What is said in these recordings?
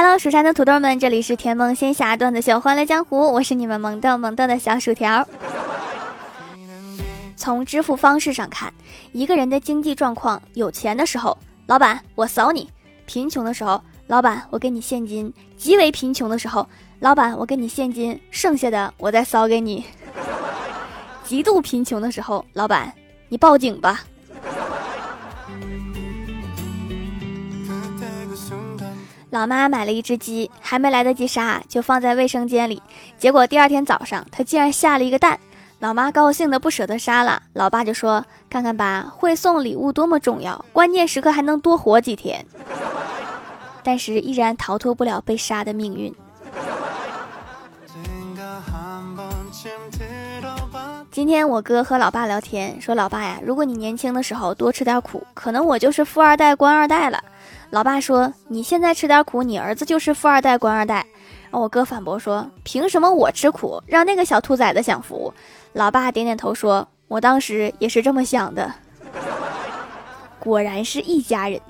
Hello，蜀山的土豆们，这里是甜梦仙侠段子秀《欢乐江湖》，我是你们萌豆萌豆的小薯条。从支付方式上看，一个人的经济状况，有钱的时候，老板我扫你；贫穷的时候，老板我给你现金；极为贫穷的时候，老板我给你现金，剩下的我再扫给你；极度贫穷的时候，老板你报警吧。老妈买了一只鸡，还没来得及杀，就放在卫生间里。结果第二天早上，它竟然下了一个蛋。老妈高兴的不舍得杀了，老爸就说：“看看吧，会送礼物多么重要，关键时刻还能多活几天。”但是依然逃脱不了被杀的命运。今天我哥和老爸聊天，说：“老爸呀，如果你年轻的时候多吃点苦，可能我就是富二代、官二代了。”老爸说：“你现在吃点苦，你儿子就是富二代、官二代。”我哥反驳说：“凭什么我吃苦，让那个小兔崽子享福？”老爸点点头说：“我当时也是这么想的。”果然是一家人。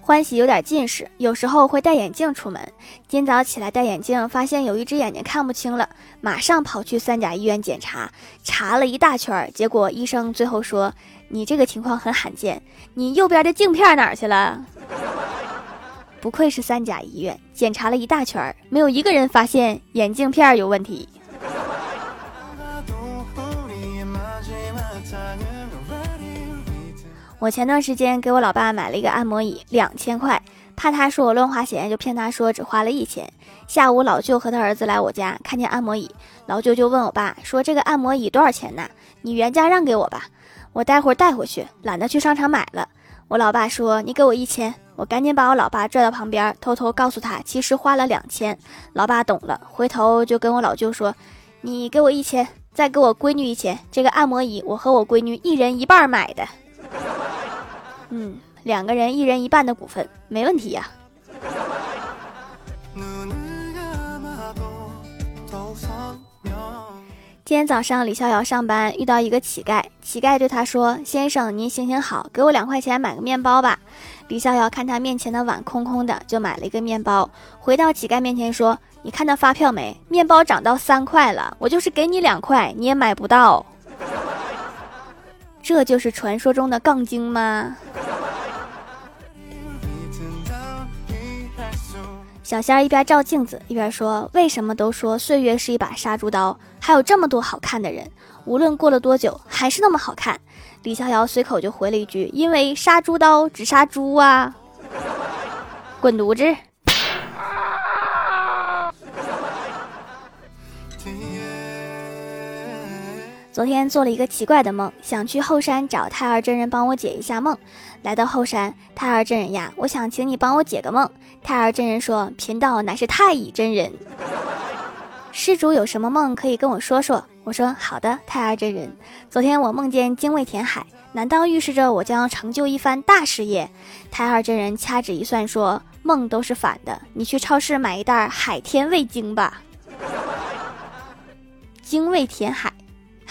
欢喜有点近视，有时候会戴眼镜出门。今早起来戴眼镜，发现有一只眼睛看不清了，马上跑去三甲医院检查，查了一大圈，结果医生最后说：“你这个情况很罕见，你右边的镜片哪儿去了？” 不愧是三甲医院，检查了一大圈，没有一个人发现眼镜片有问题。我前段时间给我老爸买了一个按摩椅，两千块，怕他说我乱花钱，就骗他说只花了一千。下午老舅和他儿子来我家，看见按摩椅，老舅就问我爸说：“这个按摩椅多少钱呢？你原价让给我吧，我待会儿带回去，懒得去商场买了。”我老爸说：“你给我一千。”我赶紧把我老爸拽到旁边，偷偷告诉他，其实花了两千。老爸懂了，回头就跟我老舅说：“你给我一千，再给我闺女一千，这个按摩椅我和我闺女一人一半买的。”嗯，两个人一人一半的股份，没问题呀。今天早上，李逍遥上班遇到一个乞丐，乞丐对他说：“先生，您行行好，给我两块钱买个面包吧。”李逍遥看他面前的碗空空的，就买了一个面包，回到乞丐面前说：“你看到发票没？面包涨到三块了，我就是给你两块，你也买不到。”这就是传说中的杠精吗？小仙儿一边照镜子一边说：“为什么都说岁月是一把杀猪刀？还有这么多好看的人，无论过了多久，还是那么好看。”李逍遥随口就回了一句：“因为杀猪刀只杀猪啊！”滚犊子！昨天做了一个奇怪的梦，想去后山找太二真人帮我解一下梦。来到后山，太二真人呀，我想请你帮我解个梦。太二真人说：“贫道乃是太乙真人，施主有什么梦可以跟我说说？”我说：“好的，太二真人。昨天我梦见精卫填海，难道预示着我将成就一番大事业？”太二真人掐指一算说：“梦都是反的，你去超市买一袋海天味精吧。”精卫填海。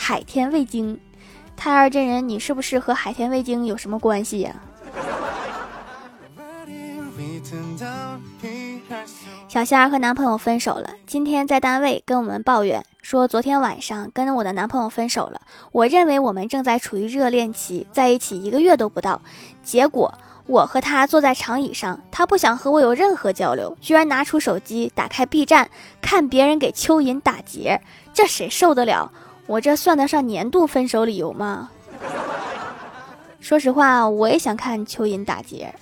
海天味精，太二真人，你是不是和海天味精有什么关系呀？小仙儿和男朋友分手了，今天在单位跟我们抱怨说，昨天晚上跟我的男朋友分手了。我认为我们正在处于热恋期，在一起一个月都不到，结果我和他坐在长椅上，他不想和我有任何交流，居然拿出手机打开 B 站看别人给蚯蚓打结，这谁受得了？我这算得上年度分手理由吗？说实话，我也想看蚯蚓打结。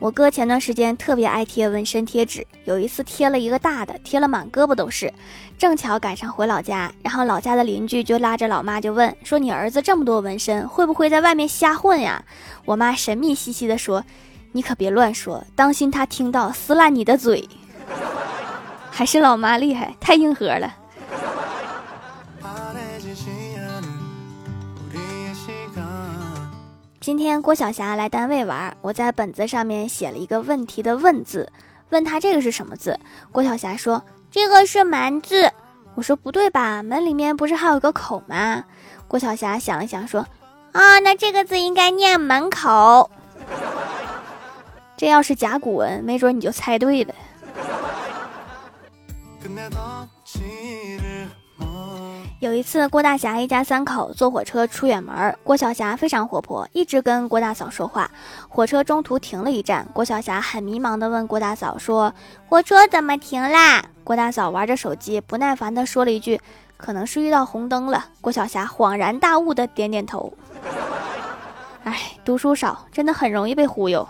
我哥前段时间特别爱贴纹身贴纸，有一次贴了一个大的，贴了满胳膊都是。正巧赶上回老家，然后老家的邻居就拉着老妈就问说：“你儿子这么多纹身，会不会在外面瞎混呀？”我妈神秘兮兮的说：“你可别乱说，当心他听到撕烂你的嘴。”还是老妈厉害，太硬核了。今天郭晓霞来单位玩，我在本子上面写了一个问题的“问”字，问他这个是什么字。郭晓霞说：“这个是蛮字。”我说不对吧，门里面不是还有个口吗？郭晓霞想了想说，啊，那这个字应该念门口。这要是甲骨文，没准你就猜对了。有一次，郭大侠一家三口坐火车出远门，郭晓霞非常活泼，一直跟郭大嫂说话。火车中途停了一站，郭晓霞很迷茫地问郭大嫂说：“火车怎么停啦？”郭大嫂玩着手机，不耐烦地说了一句：“可能是遇到红灯了。”郭晓霞恍然大悟地点点头。哎，读书少，真的很容易被忽悠。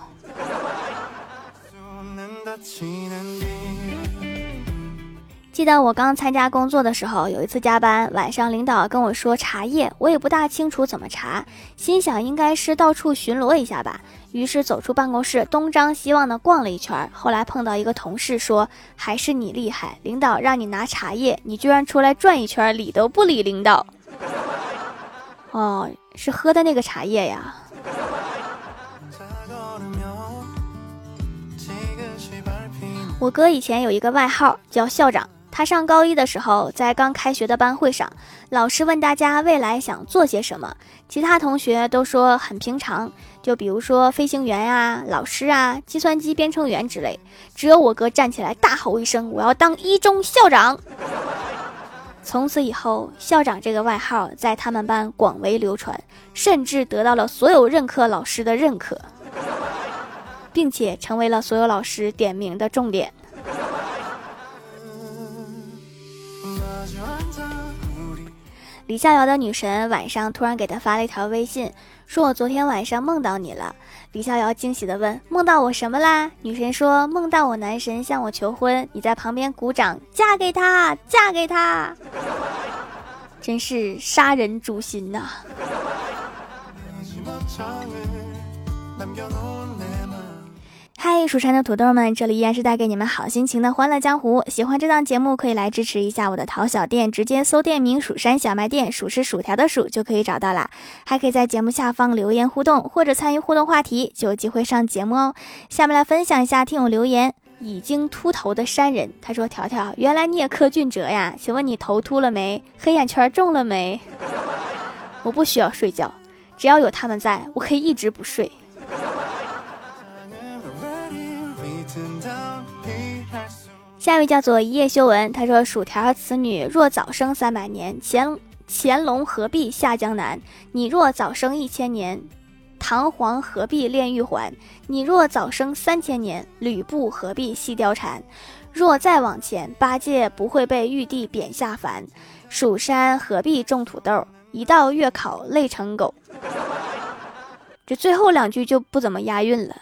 记得我刚参加工作的时候，有一次加班，晚上领导跟我说查夜，我也不大清楚怎么查，心想应该是到处巡逻一下吧。于是走出办公室，东张西望的逛了一圈。后来碰到一个同事说：“还是你厉害，领导让你拿茶叶，你居然出来转一圈，理都不理领导。”哦，是喝的那个茶叶呀。我哥以前有一个外号叫校长。他上高一的时候，在刚开学的班会上，老师问大家未来想做些什么，其他同学都说很平常，就比如说飞行员啊、老师啊、计算机编程员之类。只有我哥站起来大吼一声：“我要当一中校长！”从此以后，校长这个外号在他们班广为流传，甚至得到了所有任课老师的认可，并且成为了所有老师点名的重点。李逍遥的女神晚上突然给他发了一条微信，说：“我昨天晚上梦到你了。”李逍遥惊喜的问：“梦到我什么啦？”女神说：“梦到我男神向我求婚，你在旁边鼓掌，嫁给他，嫁给他。”真是杀人诛心呐！嗨，蜀山的土豆们，这里依然是带给你们好心情的欢乐江湖。喜欢这档节目，可以来支持一下我的淘小店，直接搜店名“蜀山小卖店”，数是薯条的数就可以找到啦。还可以在节目下方留言互动，或者参与互动话题，就有机会上节目哦。下面来分享一下听友留言，已经秃头的山人，他说：“条条，原来你也柯俊哲呀？请问你头秃了没？黑眼圈重了没？” 我不需要睡觉，只要有他们在，我可以一直不睡。下一位叫做一夜修文，他说：“薯条此女若早生三百年，乾乾隆何必下江南？你若早生一千年，唐皇何必炼玉环？你若早生三千年，吕布何必戏貂蝉？若再往前，八戒不会被玉帝贬下凡。蜀山何必种土豆？一到月考累成狗。”这最后两句就不怎么押韵了。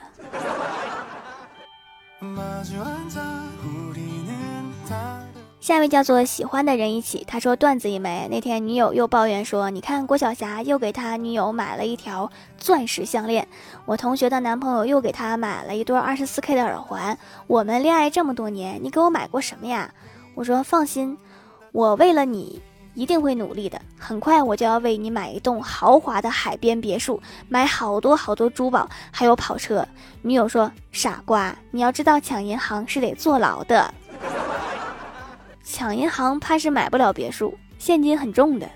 下一位叫做喜欢的人一起，他说段子一枚。那天女友又抱怨说：“你看郭晓霞又给他女友买了一条钻石项链，我同学的男朋友又给他买了一对二十四 K 的耳环。我们恋爱这么多年，你给我买过什么呀？”我说：“放心，我为了你一定会努力的。很快我就要为你买一栋豪华的海边别墅，买好多好多珠宝，还有跑车。”女友说：“傻瓜，你要知道抢银行是得坐牢的。”抢银行怕是买不了别墅，现金很重的。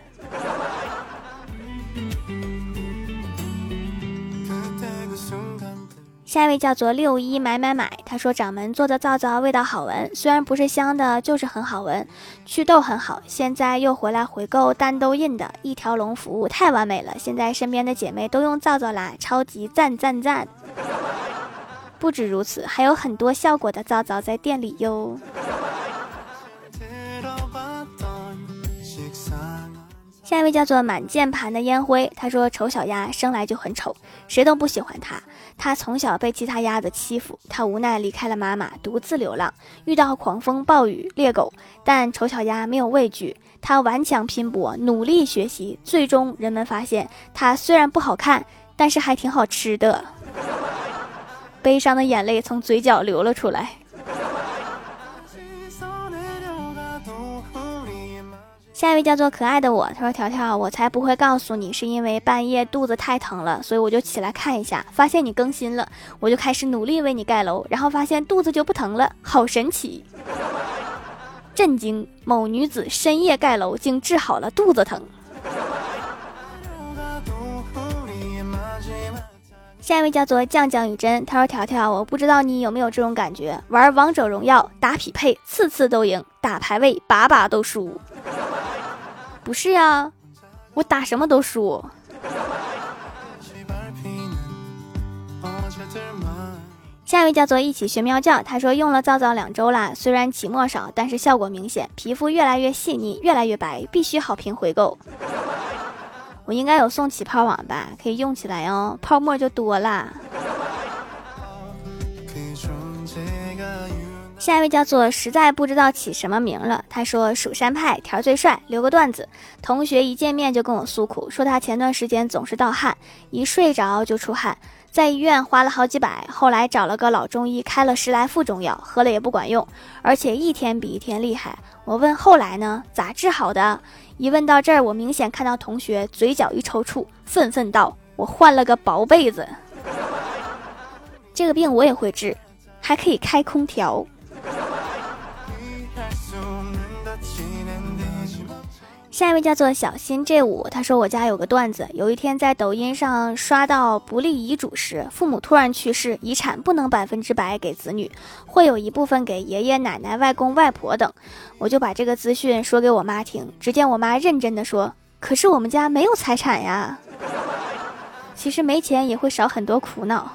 下一位叫做六一买买买，他说掌门做的皂皂味道好闻，虽然不是香的，就是很好闻，祛痘很好。现在又回来回购单痘印的一条龙服务，太完美了。现在身边的姐妹都用皂皂啦，超级赞赞赞！不止如此，还有很多效果的皂皂在店里哟。下一位叫做满键盘的烟灰，他说：“丑小鸭生来就很丑，谁都不喜欢它。它从小被其他鸭子欺负，它无奈离开了妈妈，独自流浪，遇到狂风暴雨、猎狗，但丑小鸭没有畏惧，它顽强拼搏，努力学习，最终人们发现它虽然不好看，但是还挺好吃的。悲伤的眼泪从嘴角流了出来。”下一位叫做可爱的我，他说：“条条，我才不会告诉你，是因为半夜肚子太疼了，所以我就起来看一下，发现你更新了，我就开始努力为你盖楼，然后发现肚子就不疼了，好神奇！震惊！某女子深夜盖楼，竟治好了肚子疼。下一位叫做酱酱雨珍，他说：“条条，我不知道你有没有这种感觉，玩王者荣耀打匹配，次次都赢，打排位把把都输。不是呀，我打什么都输。”下一位叫做一起学喵叫，他说用了皂皂两周啦，虽然起沫少，但是效果明显，皮肤越来越细腻，越来越白，必须好评回购。我应该有送起泡网吧，可以用起来哦，泡沫就多啦。下一位叫做实在不知道起什么名了，他说蜀山派条最帅，留个段子。同学一见面就跟我诉苦，说他前段时间总是盗汗，一睡着就出汗，在医院花了好几百，后来找了个老中医开了十来副中药，喝了也不管用，而且一天比一天厉害。我问后来呢，咋治好的？一问到这儿，我明显看到同学嘴角一抽搐，愤愤道：“我换了个薄被子。这个病我也会治，还可以开空调。”下一位叫做小新 J 五，他说我家有个段子，有一天在抖音上刷到不立遗嘱时，父母突然去世，遗产不能百分之百给子女，会有一部分给爷爷奶奶、外公外婆等。我就把这个资讯说给我妈听，只见我妈认真的说：“可是我们家没有财产呀。”其实没钱也会少很多苦恼。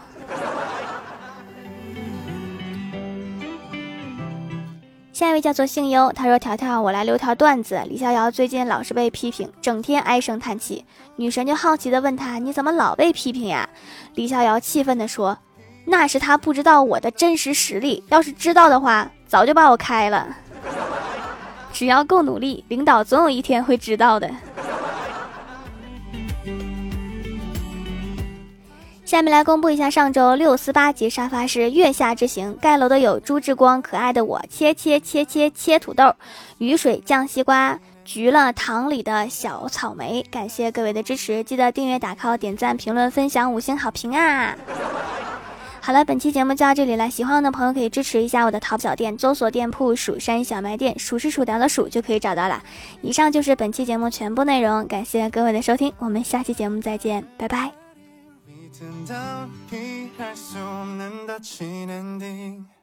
下一位叫做姓优，他说：“条条，我来留条段子。李逍遥最近老是被批评，整天唉声叹气。女神就好奇的问他：你怎么老被批评呀？李逍遥气愤的说：那是他不知道我的真实实力，要是知道的话，早就把我开了。只要够努力，领导总有一天会知道的。”下面来公布一下上周六四八级沙发是月下之行盖楼的有朱志光、可爱的我、切切切切切土豆、雨水酱西瓜、橘了糖里的小草莓。感谢各位的支持，记得订阅、打 call、点赞、评论、分享、五星好评啊！好了，本期节目就到这里了，喜欢我的朋友可以支持一下我的淘宝小店，搜索店铺“蜀山小卖店”，数是薯条的数就可以找到了。以上就是本期节目全部内容，感谢各位的收听，我们下期节目再见，拜拜。 틈다 피할 수 없는 닫힌 엔딩